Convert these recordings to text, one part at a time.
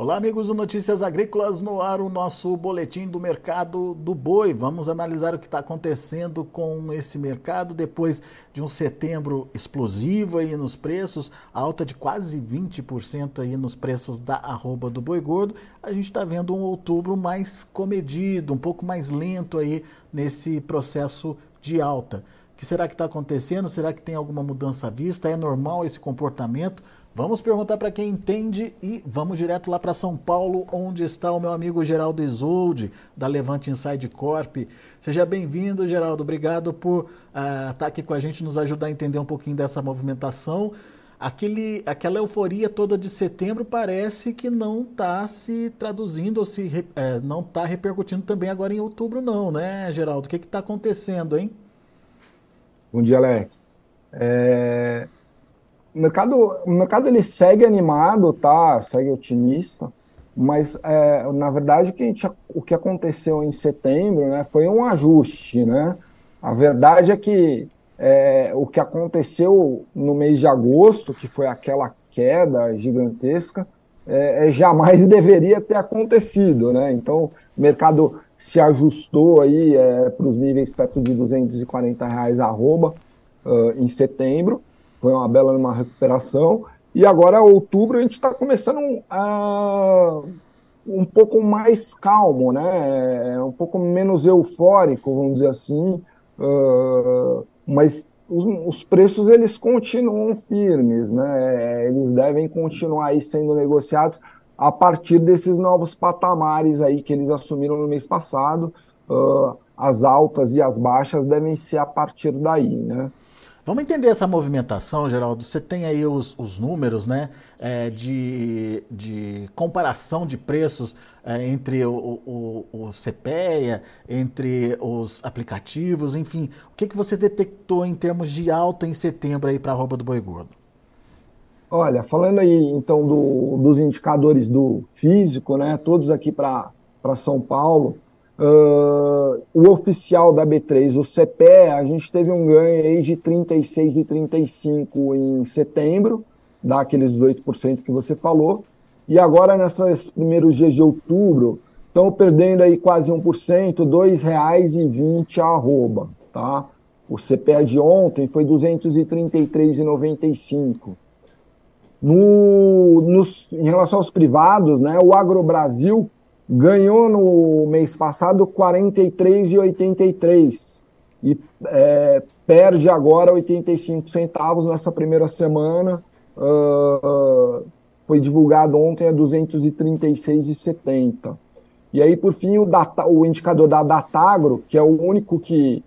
Olá, amigos do Notícias Agrícolas, no ar o nosso boletim do mercado do boi. Vamos analisar o que está acontecendo com esse mercado depois de um setembro explosivo aí nos preços, alta de quase 20% aí nos preços da arroba do boi gordo. A gente está vendo um outubro mais comedido, um pouco mais lento aí nesse processo de alta. O que será que está acontecendo? Será que tem alguma mudança à vista? É normal esse comportamento? Vamos perguntar para quem entende e vamos direto lá para São Paulo, onde está o meu amigo Geraldo Isolde, da Levante Inside Corp. Seja bem-vindo, Geraldo. Obrigado por estar uh, tá aqui com a gente, nos ajudar a entender um pouquinho dessa movimentação. Aquele, aquela euforia toda de setembro parece que não está se traduzindo ou se, é, não está repercutindo também agora em outubro, não, né, Geraldo? O que está acontecendo, hein? Bom dia, Alex. É, o mercado, o mercado ele segue animado, tá? Segue otimista, mas é, na verdade o que, gente, o que aconteceu em setembro, né, foi um ajuste, né? A verdade é que é, o que aconteceu no mês de agosto, que foi aquela queda gigantesca, é, é jamais deveria ter acontecido, né? Então o mercado se ajustou aí é, para os níveis perto de 240 reais arroba uh, em setembro foi uma bela uma recuperação. E agora, outubro, a gente está começando a, um pouco mais calmo, né? É um pouco menos eufórico, vamos dizer assim. Uh, mas os, os, preços eles continuam firmes, né? Eles devem continuar aí sendo negociados a partir desses novos patamares aí que eles assumiram no mês passado. Uh, as altas e as baixas devem ser a partir daí, né? Vamos entender essa movimentação, Geraldo. Você tem aí os, os números né, é, de, de comparação de preços é, entre o, o, o CPEA, entre os aplicativos, enfim. O que, que você detectou em termos de alta em setembro para a roupa do boi gordo? Olha, falando aí então do, dos indicadores do físico, né, todos aqui para São Paulo, Uh, o oficial da B3, o CPE, a gente teve um ganho aí de 36 e 35 em setembro, dá aqueles 18% que você falou. E agora, nesses primeiros dias de outubro, estão perdendo aí quase 1%, R$ 2,20 a arroba, tá? O CPE de ontem foi 233,95. No, nos, em relação aos privados, né, o Agrobrasil ganhou no mês passado 43,83 e é, perde agora 85 centavos nessa primeira semana. Uh, foi divulgado ontem a 236,70. E aí, por fim, o, data, o indicador da Datagro, que é o único que,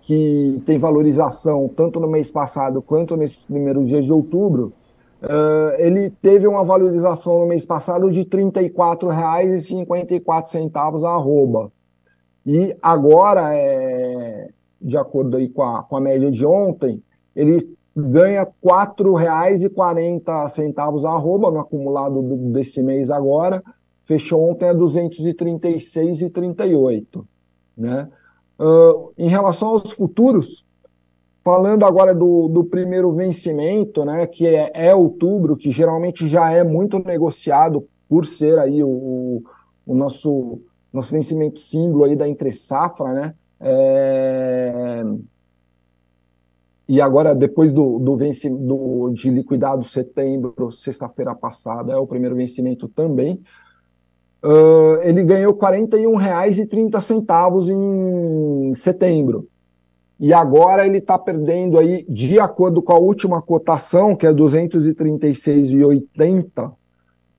que tem valorização tanto no mês passado quanto nesses primeiros dias de outubro, Uh, ele teve uma valorização no mês passado de R$ 34,54 a arroba. E agora, é, de acordo aí com a, com a média de ontem, ele ganha R$ 4,40 a arroba no acumulado do, desse mês agora, fechou ontem a 236,38. Né? Uh, em relação aos futuros, Falando agora do, do primeiro vencimento, né, que é, é, outubro, que geralmente já é muito negociado por ser aí o, o nosso, nosso vencimento símbolo aí da entre safra, né? É... E agora, depois do, do, vencimento de liquidado setembro, sexta-feira passada, é o primeiro vencimento também. Uh, ele ganhou R$ 41,30 em setembro e agora ele está perdendo aí, de acordo com a última cotação, que é 236,80,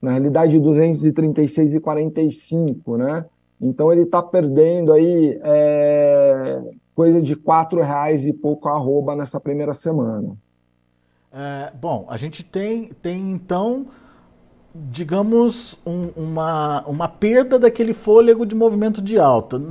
na realidade 236,45, né? Então ele está perdendo aí é, coisa de quatro reais e pouco arroba nessa primeira semana. É, bom, a gente tem, tem então digamos, um, uma, uma perda daquele fôlego de movimento de alta.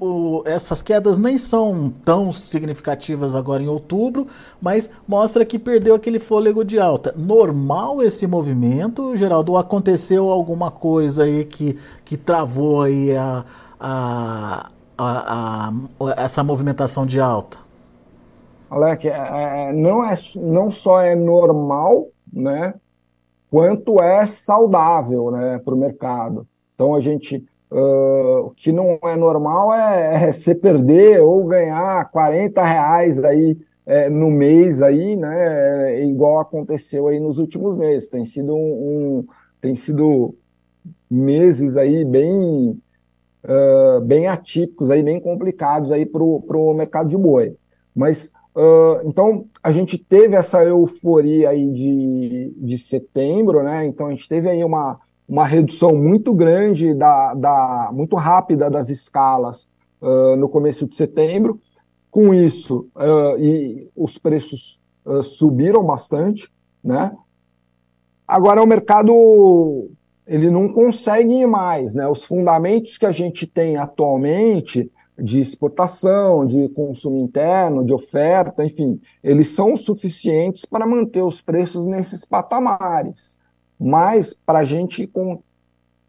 O, essas quedas nem são tão significativas agora em outubro, mas mostra que perdeu aquele fôlego de alta. Normal esse movimento, Geraldo? Aconteceu alguma coisa aí que, que travou aí a, a, a, a essa movimentação de alta? Alec, é, é, não, é, não só é normal, né? Quanto é saudável né, para o mercado. Então a gente uh, o que não é normal é, é você perder ou ganhar 40 reais aí é, no mês aí, né? Igual aconteceu aí nos últimos meses. Tem sido um, um tem sido meses aí bem uh, bem atípicos aí, bem complicados aí para o mercado de boi. Mas uh, então a gente teve essa euforia aí de, de setembro, né? Então a gente teve aí uma, uma redução muito grande da, da muito rápida das escalas uh, no começo de setembro. Com isso, uh, e os preços subiram bastante, né? Agora o mercado ele não consegue ir mais, né? Os fundamentos que a gente tem atualmente de exportação, de consumo interno, de oferta, enfim, eles são suficientes para manter os preços nesses patamares. Mas para a gente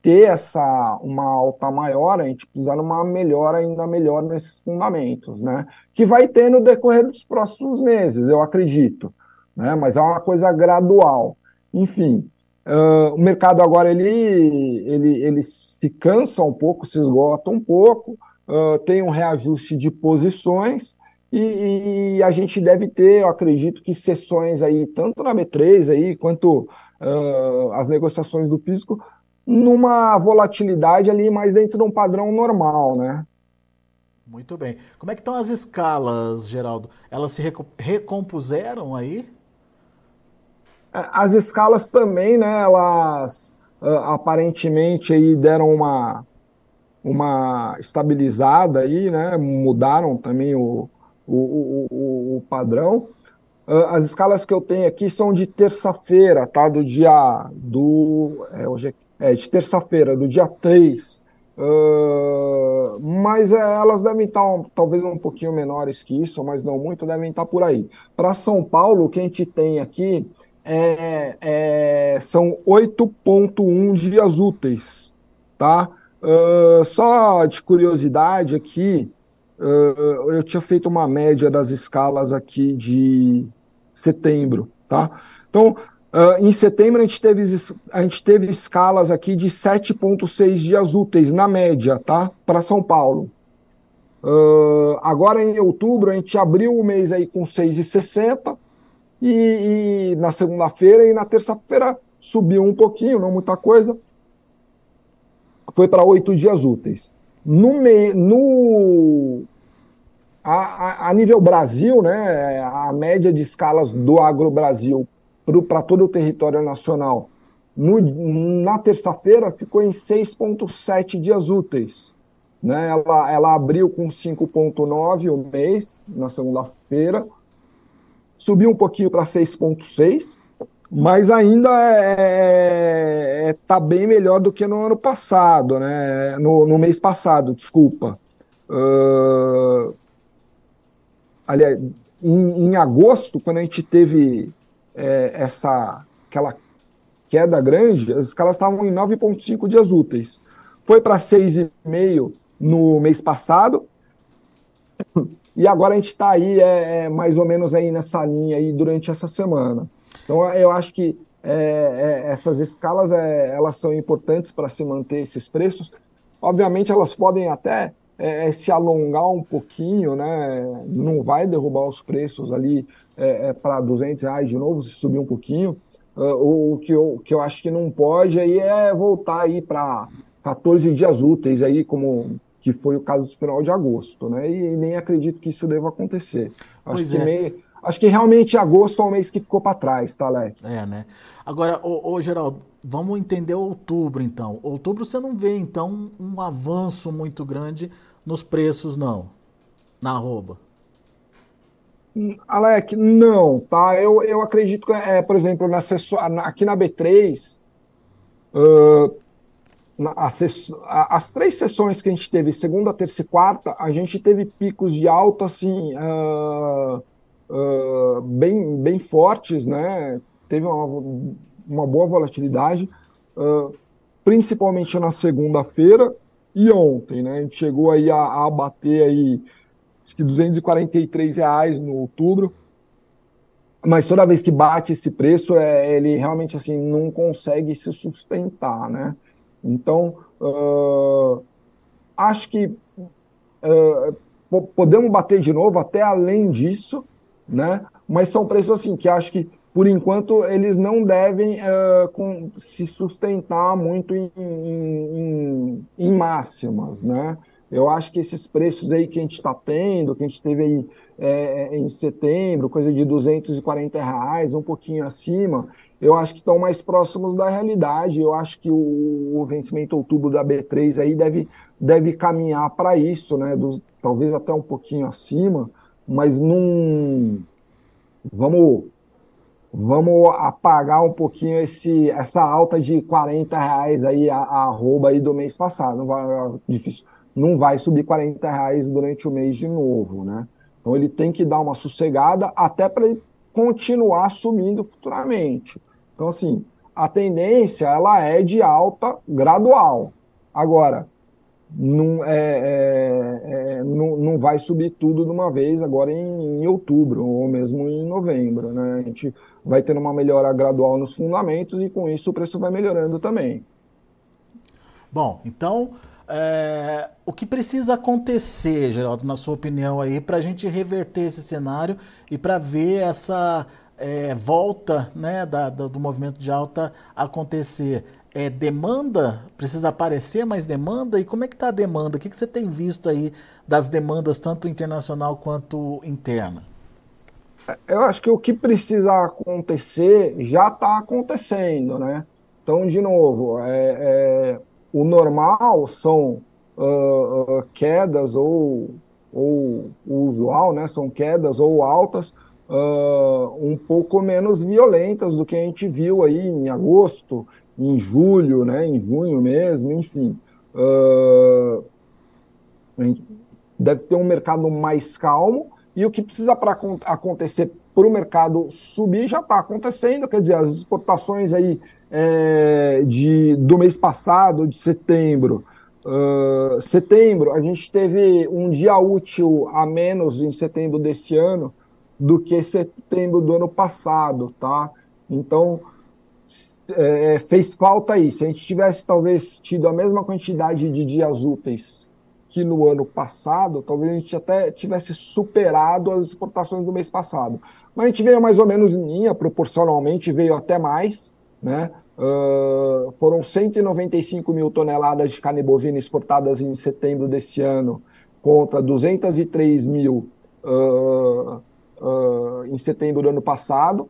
ter essa uma alta maior, a gente precisa de uma melhora ainda melhor nesses fundamentos, né? Que vai ter no decorrer dos próximos meses, eu acredito, né? Mas é uma coisa gradual. Enfim, uh, o mercado agora ele, ele, ele se cansa um pouco, se esgota um pouco, uh, tem um reajuste de posições e, e, a gente deve ter, eu acredito que sessões aí, tanto na B3 aí, quanto uh, as negociações do físico, numa volatilidade ali mais dentro de um padrão normal, né? Muito bem. Como é que estão as escalas, Geraldo? Elas se recompuseram aí? É, as escalas também, né? Elas uh, aparentemente aí deram uma uma estabilizada aí, né? Mudaram também o, o, o, o padrão. Uh, as escalas que eu tenho aqui são de terça-feira, tá? Do dia do. É, hoje é é, de terça-feira, do dia 3. Uh, mas é, elas devem estar um, talvez um pouquinho menores que isso, mas não muito, devem estar por aí. Para São Paulo, o que a gente tem aqui é, é, são 8,1 dias úteis. Tá? Uh, só de curiosidade aqui, uh, eu tinha feito uma média das escalas aqui de setembro. Tá? Então, Uh, em setembro, a gente, teve, a gente teve escalas aqui de 7,6 dias úteis, na média, tá? Para São Paulo. Agora, em outubro, a gente abriu o mês aí com 6,60 e, e na segunda-feira e na terça-feira subiu um pouquinho, não muita coisa. Foi para oito dias úteis. No, me, no a, a, a, nível Brasil, né, a média de escalas do Agro Brasil para todo o território nacional. No, na terça-feira ficou em 6,7 dias úteis. Né? Ela, ela abriu com 5,9 o mês, na segunda-feira, subiu um pouquinho para 6,6, mas ainda é, é, é, tá bem melhor do que no ano passado, né? no, no mês passado, desculpa. Uh, aliás, em, em agosto, quando a gente teve é, essa aquela queda grande, as escalas estavam em 9,5 dias úteis. Foi para 6,5 no mês passado. E agora a gente está aí é, é, mais ou menos aí nessa linha aí durante essa semana. Então eu acho que é, é essas escalas é, elas são importantes para se manter esses preços. Obviamente elas podem até é, é, se alongar um pouquinho, né? Não vai derrubar os preços ali é, para 200 reais de novo, se subir um pouquinho. Uh, o que eu, que eu acho que não pode aí é voltar aí para 14 dias úteis aí, como que foi o caso do final de agosto, né? E, nem acredito que isso deva acontecer. Acho pois que é. meio, acho que realmente agosto é o mês que ficou para trás, tá, Leque? É, né? Agora, ô, ô, Geraldo, vamos entender outubro, então. Outubro você não vê, então, um avanço muito grande nos preços, não, na arroba? Alec, não, tá? Eu, eu acredito que, é, por exemplo, na aqui na B3, uh, na, as três sessões que a gente teve, segunda, terça e quarta, a gente teve picos de alta, assim, uh, uh, bem, bem fortes, né? Teve uma, uma boa volatilidade, principalmente na segunda-feira, e ontem, né? A gente chegou aí a, a bater aí acho que 243 reais no outubro. mas toda vez que bate esse preço, é, ele realmente assim não consegue se sustentar, né? Então, uh, acho que uh, podemos bater de novo até além disso, né? Mas são preços assim que acho que por enquanto eles não devem uh, com, se sustentar muito em, em, em máximas, né? Eu acho que esses preços aí que a gente está tendo, que a gente teve aí é, em setembro, coisa de 240 reais, um pouquinho acima, eu acho que estão mais próximos da realidade. Eu acho que o, o vencimento outubro da B3 aí deve, deve caminhar para isso, né? Do, talvez até um pouquinho acima, mas não. Vamos vamos apagar um pouquinho esse, essa alta de 40 reais aí, a, a arroba aí do mês passado. Não vai, é difícil não vai subir 40 reais durante o mês de novo, né? Então ele tem que dar uma sossegada até para ele continuar subindo futuramente. Então, assim, a tendência ela é de alta gradual. Agora, não, é, é, é, não, não vai subir tudo de uma vez agora em, em, outubro ou mesmo em novembro. Né? A gente vai tendo uma melhora gradual nos fundamentos e com isso o preço vai melhorando também. Bom, então é, o que precisa acontecer, Geraldo, na sua opinião aí, para a gente reverter esse cenário e para ver essa é, volta né, da, da, do movimento de alta acontecer? É demanda? Precisa aparecer mais demanda? E como é que está a demanda? O que, que você tem visto aí das demandas, tanto internacional quanto interna? Eu acho que o que precisa acontecer já está acontecendo, né? Então, de novo, é, é o normal são uh, uh, quedas ou, ou o usual, né? São quedas ou altas uh, um pouco menos violentas do que a gente viu aí em agosto, em julho, né? Em junho mesmo, enfim. deve ter um mercado mais calmo e o que precisa para acontecer para o mercado subir já está acontecendo, quer dizer, as exportações aí é, de, do mês passado, de setembro. Uh, setembro, a gente teve um dia útil a menos em setembro desse ano do que setembro do ano passado, tá? Então, é, fez falta isso. Se a gente tivesse talvez tido a mesma quantidade de dias úteis que no ano passado, talvez a gente até tivesse superado as exportações do mês passado. Mas a gente veio mais ou menos em linha, proporcionalmente veio até mais, né? Uh, foram 195 mil toneladas de carne bovina exportadas em setembro desse ano, contra 203 mil uh, uh, em setembro do ano passado,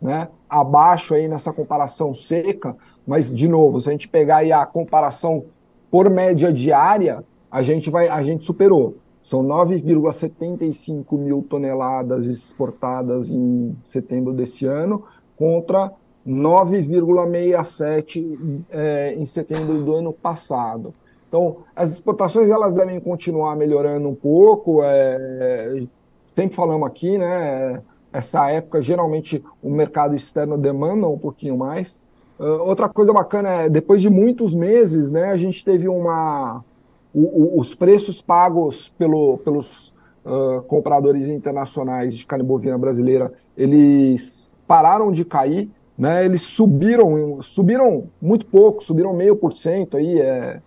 né? Abaixo aí nessa comparação seca, mas, de novo, se a gente pegar aí a comparação por média diária, a gente, vai, a gente superou. São 9,75 mil toneladas exportadas em setembro desse ano, contra 9,67 é, em setembro do ano passado. Então, as exportações elas devem continuar melhorando um pouco. É, sempre falamos aqui, né? Essa época, geralmente, o mercado externo demanda um pouquinho mais. Uh, outra coisa bacana é, depois de muitos meses, né, a gente teve uma. O, o, os preços pagos pelo, pelos uh, compradores internacionais de carne bovina brasileira, eles pararam de cair né, eles subiram, subiram muito pouco, subiram meio por cento aí, é,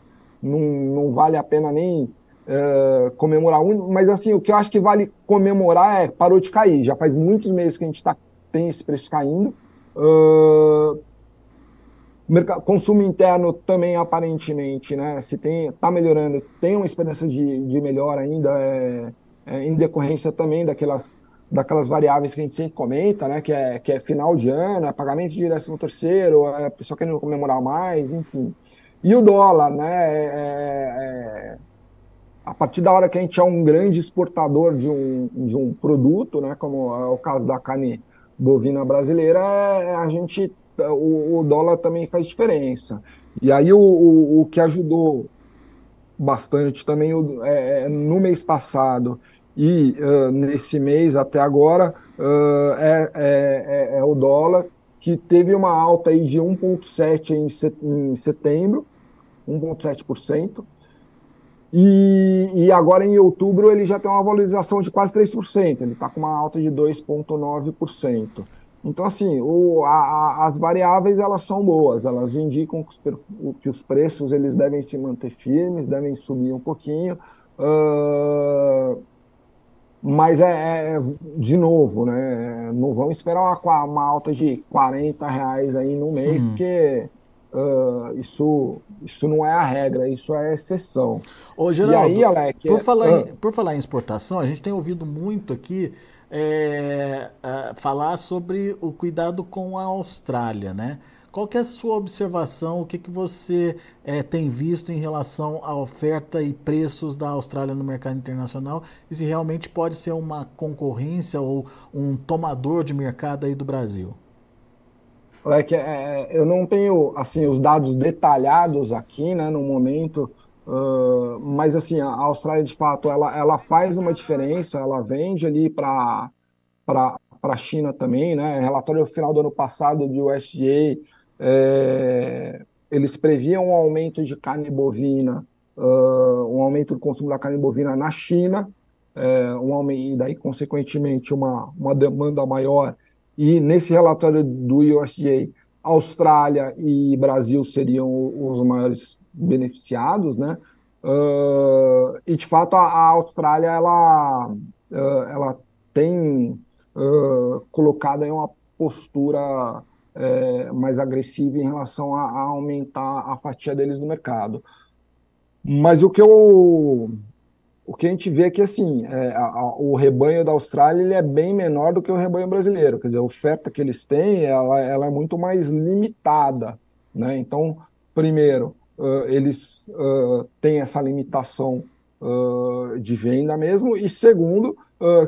não, não vale a pena nem é, comemorar um, mas assim, o que eu acho que vale comemorar é parou de cair, já faz muitos meses que a gente tá, tem esse preço caindo. Uh, consumo interno também aparentemente, né? Se tem, tá melhorando, tem uma esperança de, de melhora ainda, é, é, em decorrência também daquelas daquelas variáveis que a gente sempre comenta, né? Que é, que é final de ano, é pagamento de décimo terceiro, é pessoa querendo comemorar mais, enfim. E o dólar, né? É, é, é, a partir da hora que a gente é um grande exportador de um, de um produto, né? Como é o caso da carne bovina brasileira, é, a gente o, o, dólar também faz diferença. E aí o, o, o que ajudou bastante também é, no mês passado e uh, nesse mês até agora uh, é, é, é, o dólar que teve uma alta aí de 1,7% em, set, em setembro, 1,7%. E, e, agora em outubro ele já tem uma valorização de quase 3%, ele está com uma alta de 2,9%. Então, assim, o, a, a, as variáveis elas são boas, elas indicam que os, que os, preços eles devem se manter firmes, devem subir um pouquinho. Uh, mas é, é, de novo, né? Não vamos esperar uma, uma alta de 40 reais aí no mês, uhum. porque uh, isso, isso não é a regra, isso é a exceção. Ô, Geraldo, e aí, Alec, por, falar uh, em, por falar em exportação, a gente tem ouvido muito aqui é, uh, falar sobre o cuidado com a Austrália, né? Qual que é a sua observação? O que, que você é, tem visto em relação à oferta e preços da Austrália no mercado internacional? E se realmente pode ser uma concorrência ou um tomador de mercado aí do Brasil? Olha, é, eu não tenho assim os dados detalhados aqui, né, no momento, uh, mas assim a Austrália de fato ela, ela faz uma diferença, ela vende ali para para a China também, né? Relatório final do ano passado do USDA é, eles previam um aumento de carne bovina, uh, um aumento do consumo da carne bovina na China, é, um aumento, e daí, consequentemente, uma, uma demanda maior. E nesse relatório do USDA, Austrália e Brasil seriam os maiores beneficiados, né? Uh, e de fato a, a Austrália ela, uh, ela tem uh, colocado aí uma postura é, mais agressiva em relação a, a, aumentar a fatia deles no mercado. Mas o que eu o que a gente vê é que assim é, a, a, o rebanho da Austrália ele é bem menor do que o rebanho brasileiro, quer dizer, a oferta que eles têm ela, ela é muito mais limitada, né? Então, primeiro, uh, eles uh, têm essa limitação uh, de venda mesmo, e segundo,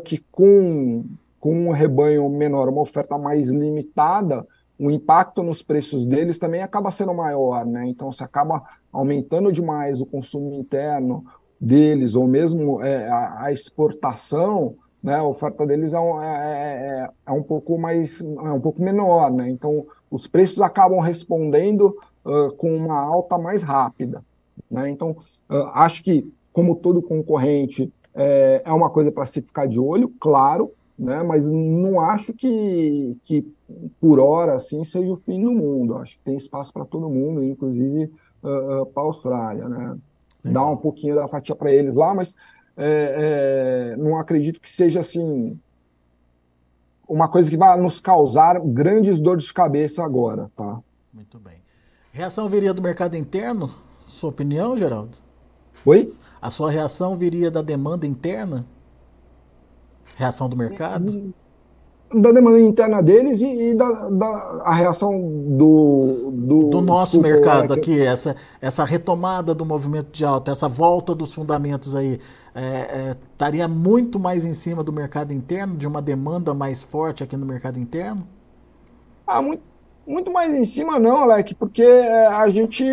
que com, com um rebanho menor, uma oferta mais limitada, o impacto nos preços deles também acaba sendo maior, né? Então se acaba aumentando demais o consumo interno deles, ou mesmo é, a, a, exportação, né? A oferta deles é um, é, é, é, um pouco mais, é um pouco menor, né? Então os preços acabam respondendo uh, com uma alta mais rápida, né? Então uh, acho que como todo concorrente é, é uma coisa para se ficar de olho, claro, né? Mas não acho que, que por hora assim seja o fim do mundo. Acho que tem espaço para todo mundo, inclusive uh, para a Austrália, né? Dar um pouquinho da fatia para eles lá, mas é, é, não acredito que seja assim uma coisa que vai nos causar grandes dores de cabeça agora, tá? Muito bem. Reação viria do mercado interno? Sua opinião, Geraldo? Oi? A sua reação viria da demanda interna? Reação do mercado? Da demanda interna deles e, e da, da, a reação do. Do, do nosso desculpa, mercado é aqui, essa, essa retomada do movimento de alta, essa volta dos fundamentos aí, é, é, estaria muito mais em cima do mercado interno, de uma demanda mais forte aqui no mercado interno? Ah, muito, muito mais em cima não, Alec, porque é, a gente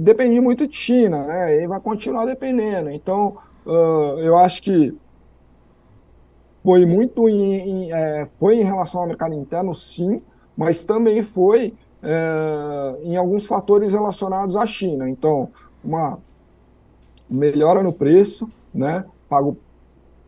depende muito de China, né? E vai continuar dependendo. Então, uh, eu acho que foi muito em, em é, foi em relação ao mercado interno, sim, mas também foi é, em alguns fatores relacionados à China. Então, uma melhora no preço, né, pago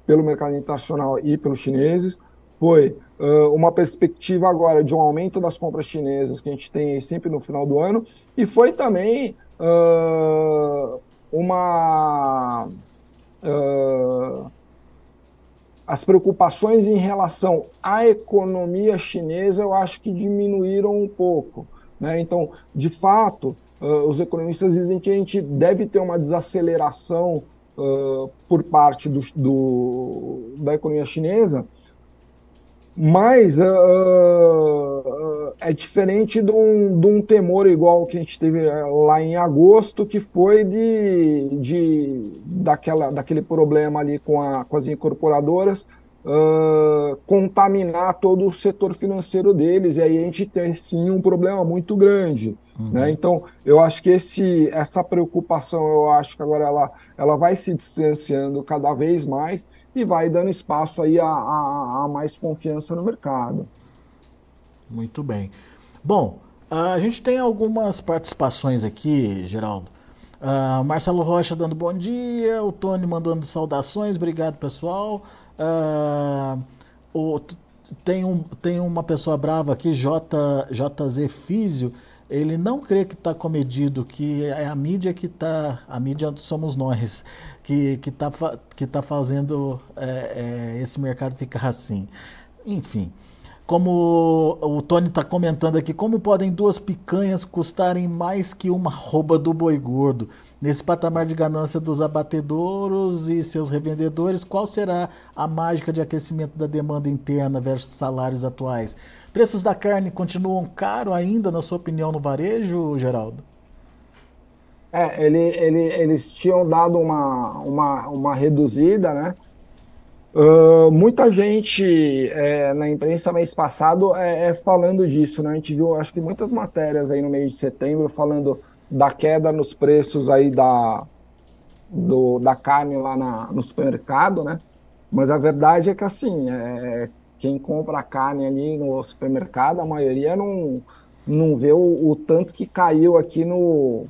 pelo mercado internacional e pelos chineses, foi uh, uma perspectiva agora de um aumento das compras chinesas que a gente tem sempre no final do ano, e foi também uh, uma. Uh, as preocupações em relação à economia chinesa, eu acho que diminuíram um pouco. Né? Então, de fato, uh, os economistas dizem que a gente deve ter uma desaceleração uh, por parte do, do, da economia chinesa, mas uh, uh, é diferente de um, de um, temor igual que a gente teve eh, lá em agosto, que foi de, de daquela, daquele problema ali com, a, com as incorporadoras uh, contaminar todo o setor financeiro deles, e aí a gente tem sim um problema muito grande. Uhum. Né? Então, eu acho que esse, essa preocupação, eu acho que agora ela, ela vai se distanciando cada vez mais e vai dando espaço aí a, a, a mais confiança no mercado. Muito bem. Bom, a gente tem algumas participações aqui, Geraldo. Uh, Marcelo Rocha dando bom dia, o Tony mandando saudações, obrigado pessoal. Uh, o, tem, um, tem uma pessoa brava aqui, J, JZ Físio, ele não crê que está comedido, que é a mídia que está, a mídia somos nós, que está que tá fazendo é, é, esse mercado ficar assim. Enfim, como o Tony está comentando aqui, como podem duas picanhas custarem mais que uma rouba do boi gordo? Nesse patamar de ganância dos abatedouros e seus revendedores, qual será a mágica de aquecimento da demanda interna versus salários atuais? Preços da carne continuam caros ainda, na sua opinião, no varejo, Geraldo? É, ele, ele, eles tinham dado uma, uma, uma reduzida, né? Uh, muita gente é, na imprensa mês passado é, é, falando disso, né? A gente viu, acho que muitas matérias aí no mês de setembro falando da queda nos preços aí da, do, da carne lá na, no supermercado, né? Mas a verdade é que assim, é, quem compra carne ali no supermercado, a maioria não, não vê o, o tanto que caiu aqui no,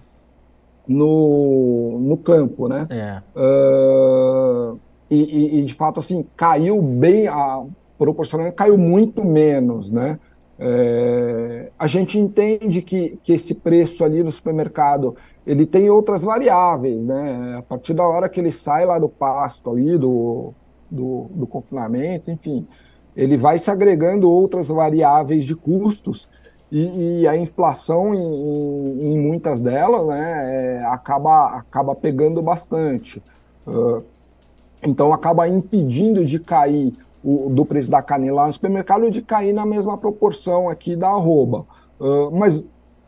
no, no campo, né? É. Uh, e, e, de fato assim caiu bem a proporcionalmente caiu muito menos né é, a gente entende que, que esse preço ali no supermercado ele tem outras variáveis né a partir da hora que ele sai lá do pasto ali do, do, do confinamento enfim ele vai se agregando outras variáveis de custos e, e a inflação em, em, muitas delas né, é, acaba, acaba pegando bastante. Uh, então acaba impedindo de cair o, do preço da carne lá no supermercado de cair na mesma proporção aqui da arroba. Uh, mas,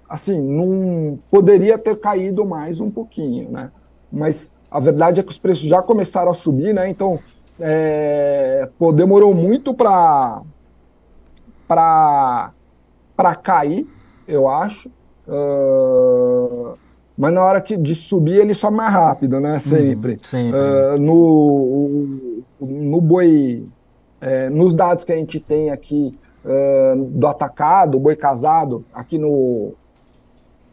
assim, não poderia ter caído mais um pouquinho, né? Mas a verdade é que os preços já começaram a subir, né? Então, é, pô, demorou muito para para cair, eu acho. Uh, mas na hora que, de subir ele sobe mais rápido, né? Uhum, sempre. Uhum, sempre. Uh, no, no boi, é, nos dados que a gente tem aqui uh, do atacado, boi casado, aqui no,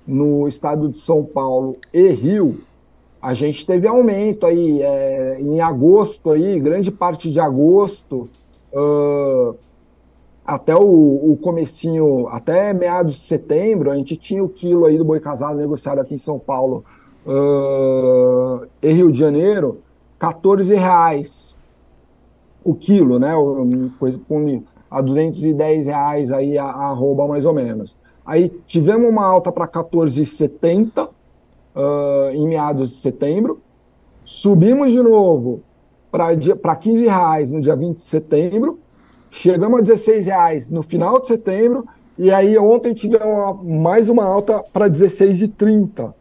no estado de São Paulo e Rio, a gente teve aumento aí é, em agosto aí, grande parte de agosto. Uh, até o, o comecinho, até meados de setembro, a gente tinha o quilo aí do boi casado negociado aqui em São Paulo uh, e Rio de Janeiro, 14 reais o quilo, né? Coisa a 210 reais aí a, a arroba mais ou menos. Aí tivemos uma alta para 14,70 uh, em meados de setembro. Subimos de novo para 15 reais no dia 20 de setembro Chegamos a 16 reais no final de setembro e aí ontem tivemos mais uma alta para 16,30.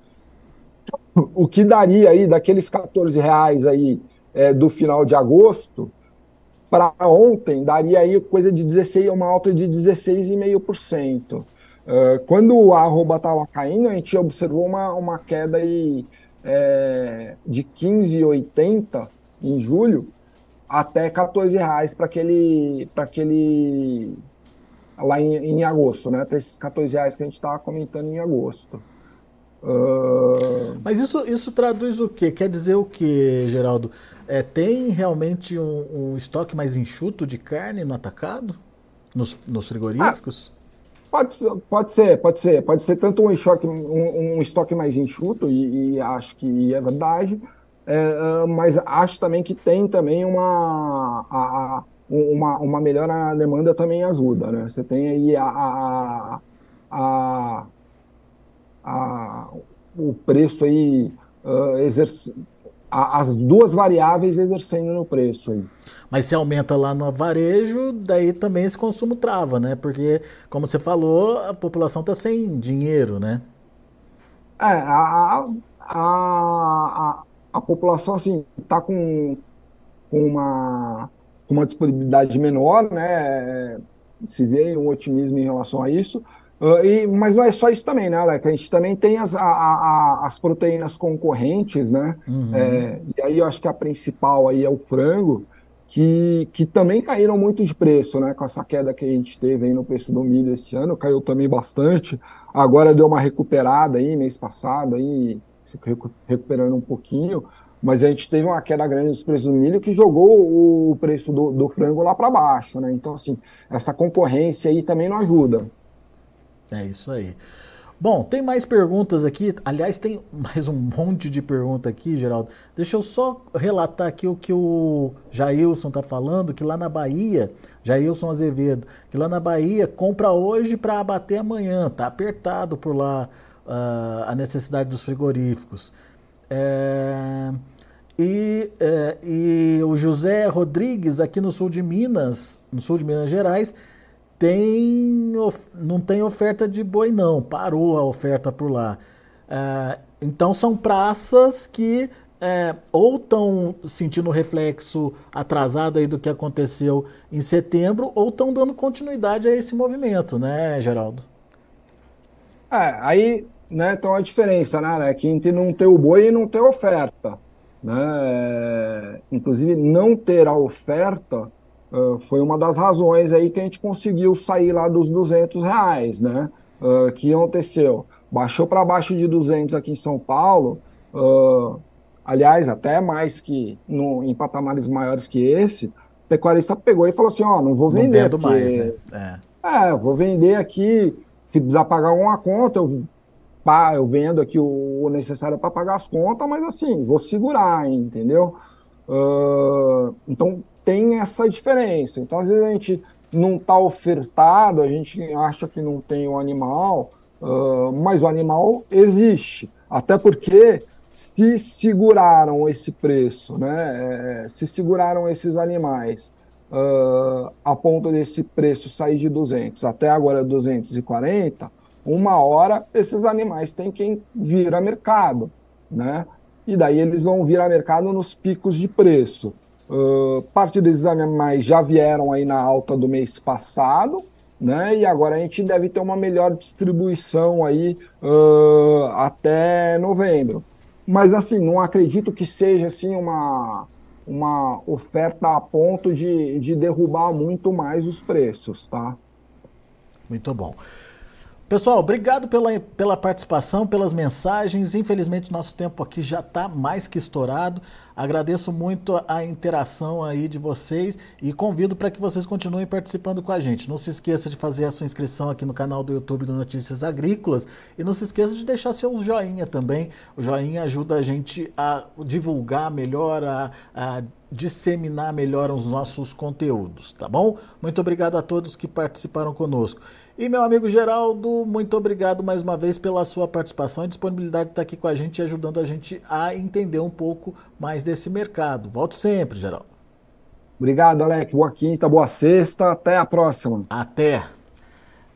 O que daria aí daqueles 14 reais aí é, do final de agosto para ontem daria aí coisa de 16, uma alta de 16,5%. Uh, quando a arroba estava caindo, a gente observou uma, uma queda aí, é, de 15,80 em julho, até 14 reais para aquele, para aquele lá em, em, agosto, né? Até esses 14 reais que a gente estava comentando em agosto. Uh... Mas isso, isso traduz o quê? Quer dizer o quê, Geraldo? É, tem realmente um, um, estoque mais enxuto de carne no atacado? Nos, nos frigoríficos? Ah, pode, pode ser, pode ser. Pode ser tanto um estoque, um, um estoque mais enxuto, e, e acho que é verdade, é, é, mas acho também que tem também uma, a, uma, uma melhora na demanda também ajuda, né? Você tem aí a, a, a, a o preço aí uh, exerce, as duas variáveis exercendo no preço aí. Mas se aumenta lá no varejo, daí também esse consumo trava, né? Porque, como você falou, a população está sem dinheiro, né? É, a, a, a, a população assim está com, com uma, uma disponibilidade menor, né? Se vê um otimismo em relação a isso. Uh, e, mas não é só isso também, né, Alex? A gente também tem as, a, a, as proteínas concorrentes, né? Uhum. É, e aí eu acho que a principal aí é o frango, que, que também caíram muito de preço, né? Com essa queda que a gente teve aí no preço do milho esse ano, caiu também bastante. Agora deu uma recuperada aí mês passado aí recuperando um pouquinho, mas a gente teve uma queda grande dos preços do milho que jogou o preço do, do frango lá para baixo, né? Então, assim, essa concorrência aí também não ajuda. É isso aí. Bom, tem mais perguntas aqui. Aliás, tem mais um monte de pergunta aqui, Geraldo. Deixa eu só relatar aqui o que o Jailson está falando, que lá na Bahia, Jailson Azevedo, que lá na Bahia compra hoje para abater amanhã. Tá apertado por lá uh, a necessidade dos frigoríficos. É, e, é, e o José Rodrigues, aqui no sul de Minas, no sul de Minas Gerais, tem, não tem oferta de boi não, parou a oferta por lá. É, então são praças que é, ou estão sentindo reflexo atrasado aí do que aconteceu em setembro, ou estão dando continuidade a esse movimento, né, Geraldo? É, aí né, tem uma diferença, né, né, que entre não ter o boi e não ter oferta. Né? É, inclusive, não ter a oferta uh, foi uma das razões aí que a gente conseguiu sair lá dos 200 reais, né? Uh, que aconteceu? Baixou para baixo de 200 aqui em São Paulo, uh, aliás, até mais que no, em patamares maiores que esse, o pecuarista pegou e falou assim, ó, não vou vender. Não porque... mais, né? É. é, vou vender aqui, se precisar pagar uma conta, eu, pá, eu vendo aqui o, o necessário para pagar as contas, mas assim, vou segurar, entendeu? Uh, então, tem essa diferença. Então, às vezes a gente não está ofertado, a gente acha que não tem o animal, uh, mas o animal existe. Até porque se seguraram esse preço, né? É, se seguraram esses animais uh, a ponto desse preço sair de 200 até agora 240, uma hora esses animais têm que vir a mercado, né? E daí eles vão vir a mercado nos picos de preço. Uh, parte desses animais já vieram aí na alta do mês passado, né? E agora a gente deve ter uma melhor distribuição aí uh, até novembro. Mas assim, não acredito que seja assim uma, uma oferta a ponto de, de derrubar muito mais os preços, tá? Muito bom. Pessoal, obrigado pela, pela participação, pelas mensagens. Infelizmente, nosso tempo aqui já está mais que estourado. Agradeço muito a interação aí de vocês e convido para que vocês continuem participando com a gente. Não se esqueça de fazer a sua inscrição aqui no canal do YouTube do Notícias Agrícolas e não se esqueça de deixar seu joinha também. O joinha ajuda a gente a divulgar melhor, a, a disseminar melhor os nossos conteúdos, tá bom? Muito obrigado a todos que participaram conosco. E meu amigo Geraldo, muito obrigado mais uma vez pela sua participação e disponibilidade de estar aqui com a gente e ajudando a gente a entender um pouco mais desse mercado. Volte sempre, Geraldo. Obrigado, Alec. Boa quinta, boa sexta. Até a próxima. Até.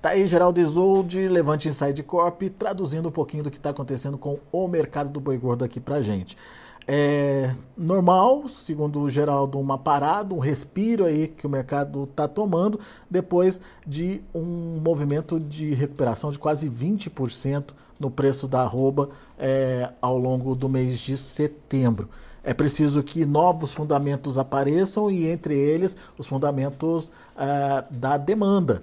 Tá aí Geraldo Isolde, Levante Inside Corp, traduzindo um pouquinho do que está acontecendo com o mercado do boi gordo aqui pra gente é normal, segundo o Geraldo, uma parada, um respiro aí que o mercado está tomando depois de um movimento de recuperação de quase 20% no preço da arroba é, ao longo do mês de setembro. É preciso que novos fundamentos apareçam e entre eles os fundamentos é, da demanda,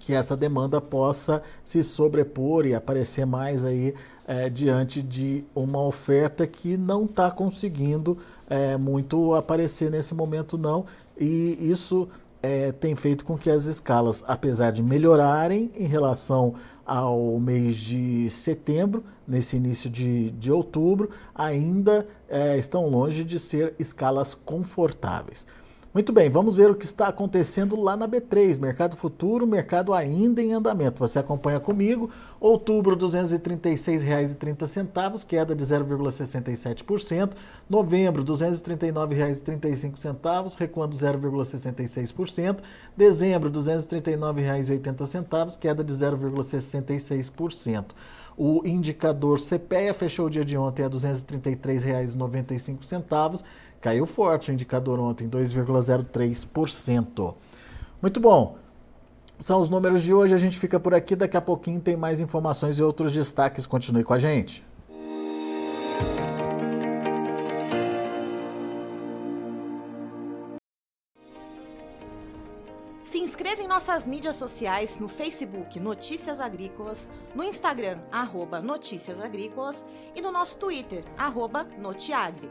que essa demanda possa se sobrepor e aparecer mais aí é, diante de uma oferta que não está conseguindo é, muito aparecer nesse momento não e isso é, tem feito com que as escalas, apesar de melhorarem em relação ao mês de setembro, nesse início de, de outubro, ainda é, estão longe de ser escalas confortáveis. Muito bem, vamos ver o que está acontecendo lá na B3, mercado futuro, mercado ainda em andamento. Você acompanha comigo, outubro R$ 236,30, queda de 0,67%, novembro R$ 239,35, recuando 0,66%, dezembro R$ 239,80, queda de 0,66%. O indicador CPEA fechou o dia de ontem a R$ 233,95 Caiu forte o indicador ontem, 2,03%. Muito bom. São os números de hoje. A gente fica por aqui. Daqui a pouquinho tem mais informações e outros destaques. Continue com a gente. nossas mídias sociais no Facebook Notícias Agrícolas, no Instagram arroba Notícias Agrícolas e no nosso Twitter arroba Notiagre.